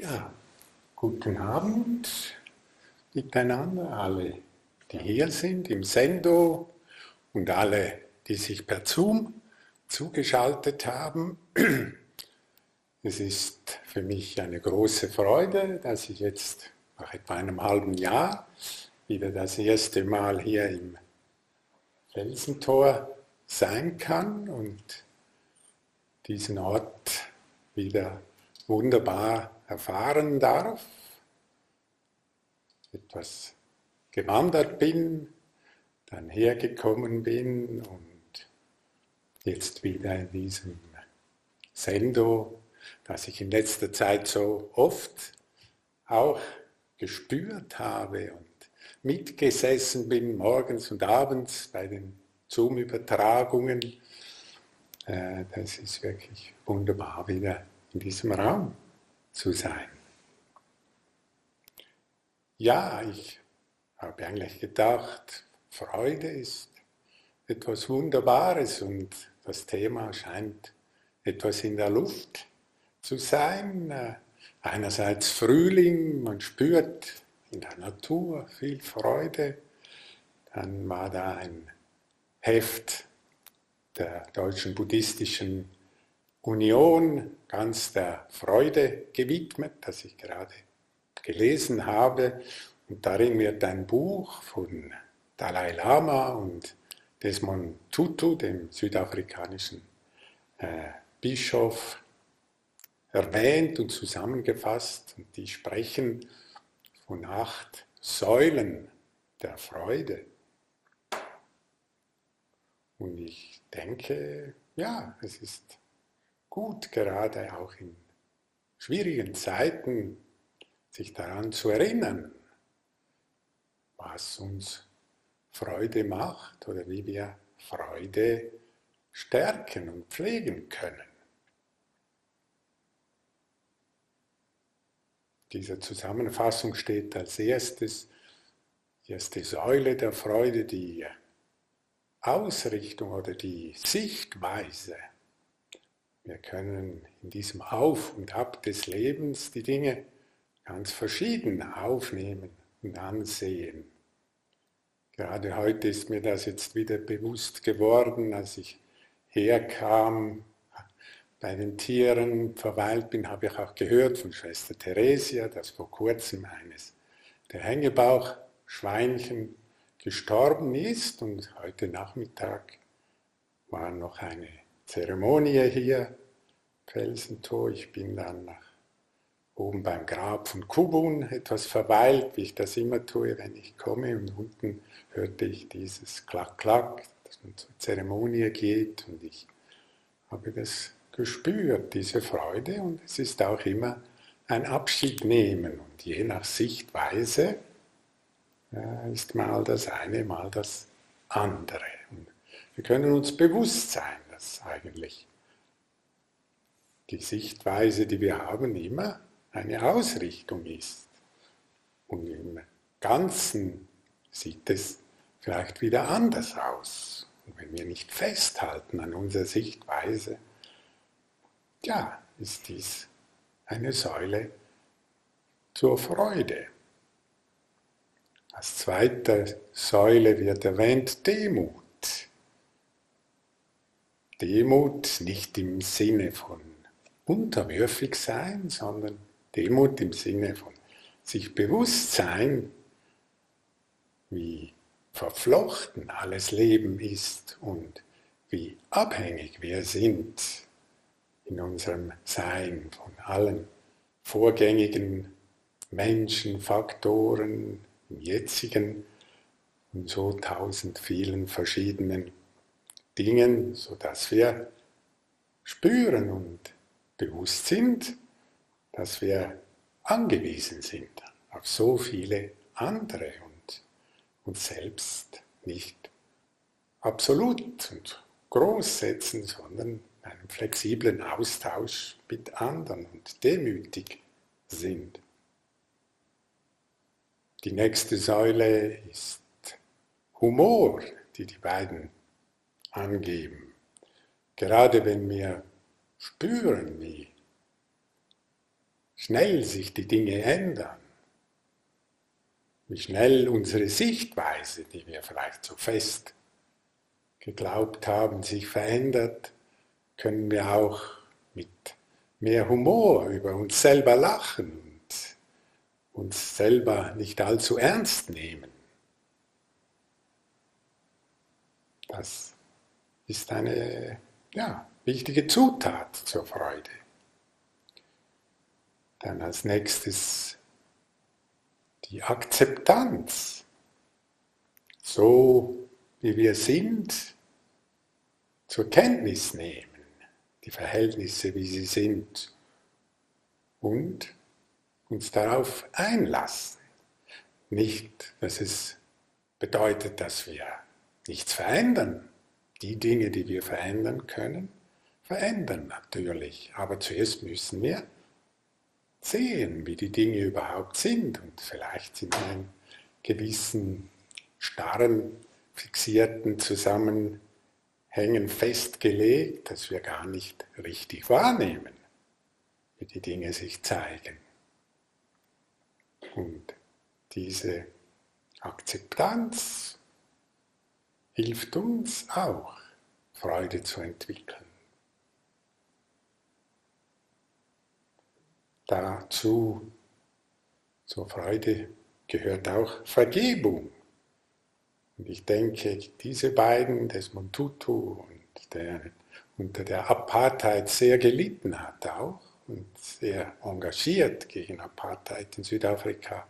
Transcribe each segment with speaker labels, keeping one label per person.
Speaker 1: Ja, guten Abend miteinander, alle, die hier sind im Sendo und alle, die sich per Zoom zugeschaltet haben. Es ist für mich eine große Freude, dass ich jetzt nach etwa einem halben Jahr wieder das erste Mal hier im Felsentor sein kann und diesen Ort wieder wunderbar erfahren darf, etwas gewandert bin, dann hergekommen bin und jetzt wieder in diesem Sendo, das ich in letzter Zeit so oft auch gespürt habe und mitgesessen bin, morgens und abends bei den Zoom-Übertragungen. Äh, das ist wirklich wunderbar wieder in diesem Raum zu sein. Ja, ich habe eigentlich gedacht, Freude ist etwas Wunderbares und das Thema scheint etwas in der Luft zu sein. Einerseits Frühling, man spürt in der Natur viel Freude. Dann war da ein Heft der Deutschen Buddhistischen Union ganz der Freude gewidmet, das ich gerade gelesen habe. Und darin wird ein Buch von Dalai Lama und Desmond Tutu, dem südafrikanischen äh, Bischof, erwähnt und zusammengefasst. Und die sprechen von acht Säulen der Freude. Und ich denke, ja, es ist gut, gerade auch in schwierigen Zeiten, sich daran zu erinnern, was uns Freude macht oder wie wir Freude stärken und pflegen können. Diese Zusammenfassung steht als erstes, erste Säule der Freude, die Ausrichtung oder die Sichtweise wir können in diesem Auf und Ab des Lebens die Dinge ganz verschieden aufnehmen und ansehen. Gerade heute ist mir das jetzt wieder bewusst geworden, als ich herkam, bei den Tieren verweilt bin, habe ich auch gehört von Schwester Theresia, dass vor kurzem eines der Hängebauchschweinchen gestorben ist und heute Nachmittag war noch eine Zeremonie hier, Felsentor. Ich bin dann nach oben beim Grab von Kubun etwas verweilt, wie ich das immer tue, wenn ich komme. Und unten hörte ich dieses Klack-Klack, dass man zur Zeremonie geht. Und ich habe das gespürt, diese Freude. Und es ist auch immer ein Abschied nehmen. Und je nach Sichtweise äh, ist mal das eine, mal das andere. Und wir können uns bewusst sein, dass eigentlich die Sichtweise, die wir haben, immer eine Ausrichtung ist. Und im Ganzen sieht es vielleicht wieder anders aus. Und wenn wir nicht festhalten an unserer Sichtweise, ja, ist dies eine Säule zur Freude. Als zweite Säule wird erwähnt Demut. Demut nicht im Sinne von unterwürfig sein, sondern Demut im Sinne von sich bewusst sein, wie verflochten alles Leben ist und wie abhängig wir sind in unserem Sein von allen vorgängigen Menschen, Faktoren, im jetzigen und so tausend vielen verschiedenen Dingen, sodass wir spüren und bewusst sind, dass wir angewiesen sind auf so viele andere und uns selbst nicht absolut und groß setzen, sondern einen flexiblen Austausch mit anderen und demütig sind. Die nächste Säule ist Humor, die die beiden angeben. Gerade wenn wir spüren, wie schnell sich die Dinge ändern, wie schnell unsere Sichtweise, die wir vielleicht so fest geglaubt haben, sich verändert, können wir auch mit mehr Humor über uns selber lachen und uns selber nicht allzu ernst nehmen. Das ist eine ja, wichtige Zutat zur Freude. Dann als nächstes die Akzeptanz. So wie wir sind, zur Kenntnis nehmen, die Verhältnisse, wie sie sind, und uns darauf einlassen. Nicht, dass es bedeutet, dass wir nichts verändern. Die Dinge, die wir verändern können, verändern natürlich. Aber zuerst müssen wir sehen, wie die Dinge überhaupt sind und vielleicht in einem gewissen starren, fixierten Zusammenhängen festgelegt, dass wir gar nicht richtig wahrnehmen, wie die Dinge sich zeigen. Und diese Akzeptanz hilft uns auch, Freude zu entwickeln. Dazu, zur Freude, gehört auch Vergebung. Und ich denke, diese beiden, Desmond Tutu und der unter der Apartheid sehr gelitten hat auch und sehr engagiert gegen Apartheid in Südafrika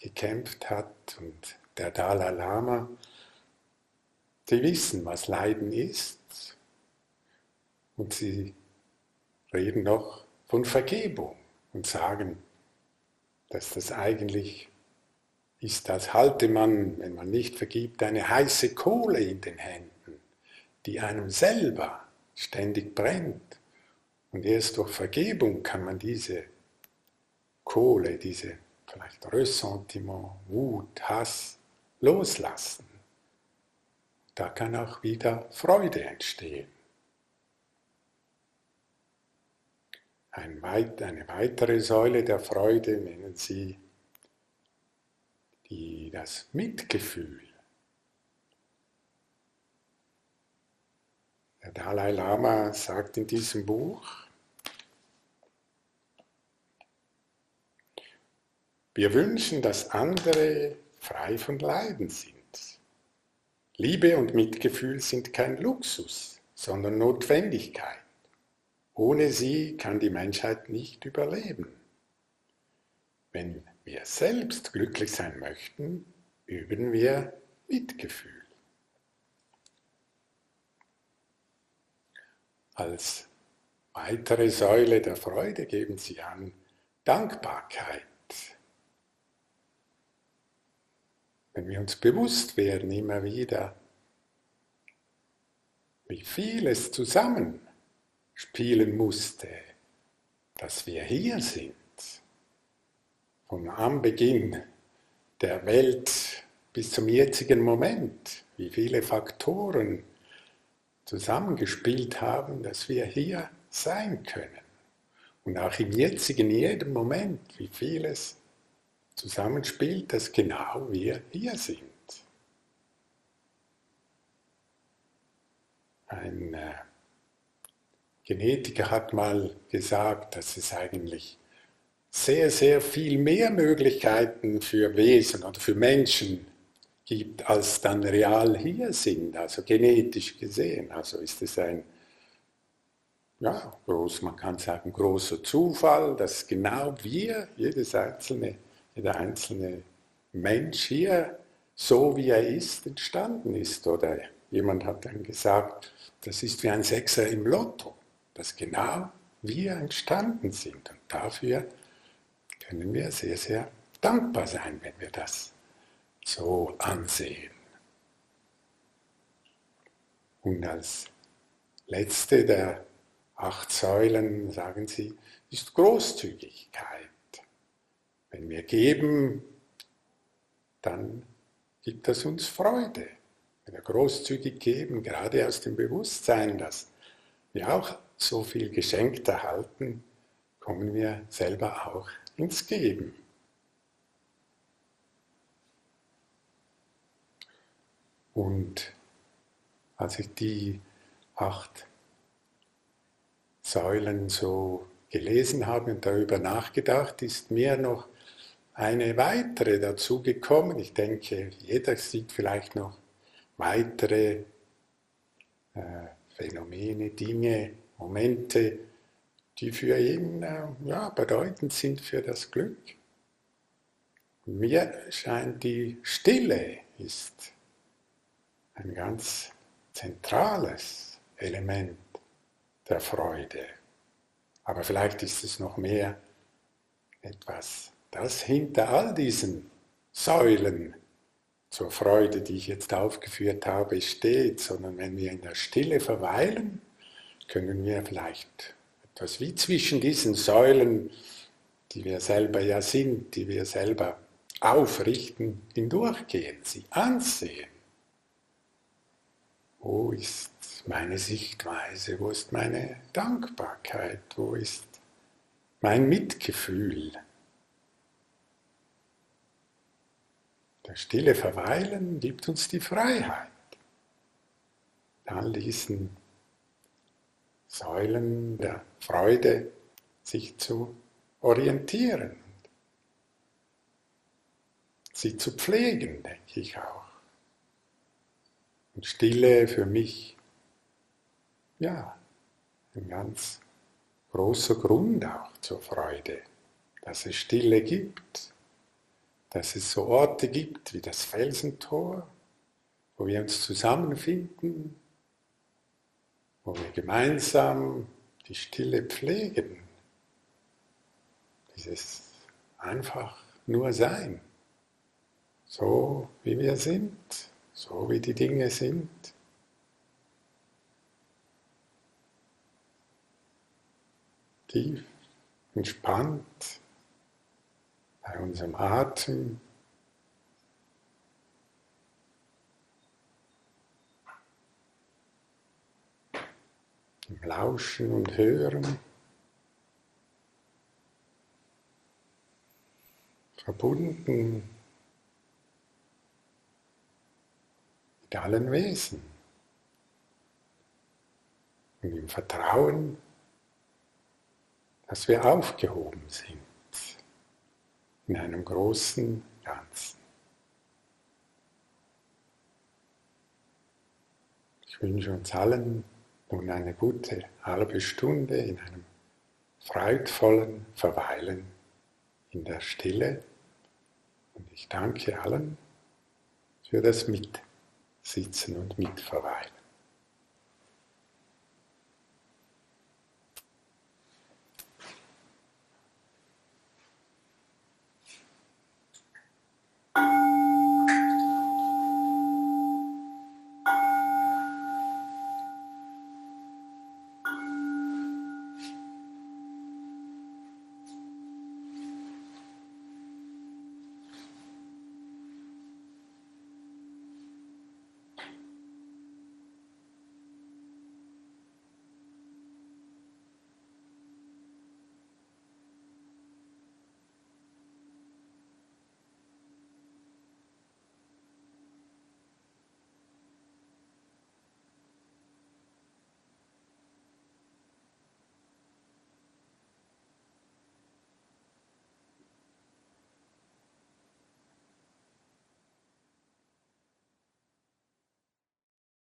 Speaker 1: gekämpft hat und der Dalai Lama, die wissen, was Leiden ist und sie reden noch von Vergebung und sagen, dass das eigentlich ist, als halte man, wenn man nicht vergibt, eine heiße Kohle in den Händen, die einem selber ständig brennt. Und erst durch Vergebung kann man diese Kohle, diese vielleicht Ressentiment, Wut, Hass loslassen. Da kann auch wieder Freude entstehen. Ein weit, eine weitere Säule der Freude nennen sie die, das Mitgefühl. Der Dalai Lama sagt in diesem Buch, wir wünschen, dass andere frei von Leiden sind. Liebe und Mitgefühl sind kein Luxus, sondern Notwendigkeit. Ohne sie kann die Menschheit nicht überleben. Wenn wir selbst glücklich sein möchten, üben wir Mitgefühl. Als weitere Säule der Freude geben sie an Dankbarkeit. Wenn wir uns bewusst werden immer wieder, wie viel es zusammen spielen musste, dass wir hier sind. Von Anbeginn der Welt bis zum jetzigen Moment, wie viele Faktoren zusammengespielt haben, dass wir hier sein können. Und auch im jetzigen, jedem Moment, wie vieles zusammenspielt, dass genau wir hier sind. Ein äh, Genetiker hat mal gesagt, dass es eigentlich sehr, sehr viel mehr Möglichkeiten für Wesen oder für Menschen gibt, als dann real hier sind, also genetisch gesehen. Also ist es ein, ja, groß, man kann sagen, großer Zufall, dass genau wir, jedes einzelne, jeder einzelne Mensch hier, so wie er ist, entstanden ist. Oder jemand hat dann gesagt, das ist wie ein Sechser im Lotto dass genau wir entstanden sind. Und dafür können wir sehr, sehr dankbar sein, wenn wir das so ansehen. Und als letzte der acht Säulen, sagen sie, ist Großzügigkeit. Wenn wir geben, dann gibt das uns Freude. Wenn wir großzügig geben, gerade aus dem Bewusstsein, dass wir auch so viel geschenkt erhalten, kommen wir selber auch ins Geben. Und als ich die acht Säulen so gelesen habe und darüber nachgedacht, ist mir noch eine weitere dazu gekommen. Ich denke, jeder sieht vielleicht noch weitere äh, Phänomene, Dinge, Momente, die für ihn äh, ja, bedeutend sind für das Glück. Mir scheint die Stille ist ein ganz zentrales Element der Freude. Aber vielleicht ist es noch mehr etwas, das hinter all diesen Säulen zur Freude, die ich jetzt aufgeführt habe, steht, sondern wenn wir in der Stille verweilen, können wir vielleicht etwas wie zwischen diesen Säulen, die wir selber ja sind, die wir selber aufrichten, hindurchgehen, sie ansehen. Wo ist meine Sichtweise? Wo ist meine Dankbarkeit? Wo ist mein Mitgefühl? Das stille Verweilen gibt uns die Freiheit, all diesen Säulen der Freude sich zu orientieren, sie zu pflegen, denke ich auch. Und Stille für mich, ja, ein ganz großer Grund auch zur Freude, dass es Stille gibt, dass es so Orte gibt wie das Felsentor, wo wir uns zusammenfinden, wo wir gemeinsam die Stille pflegen, dieses einfach nur Sein, so wie wir sind, so wie die Dinge sind. Tief, entspannt, bei unserem Atem. Im Lauschen und Hören. Verbunden mit allen Wesen. Und im Vertrauen, dass wir aufgehoben sind in einem großen Ganzen. Ich wünsche uns allen nun eine gute halbe Stunde in einem freudvollen Verweilen in der Stille und ich danke allen für das Mitsitzen und Mitverweilen.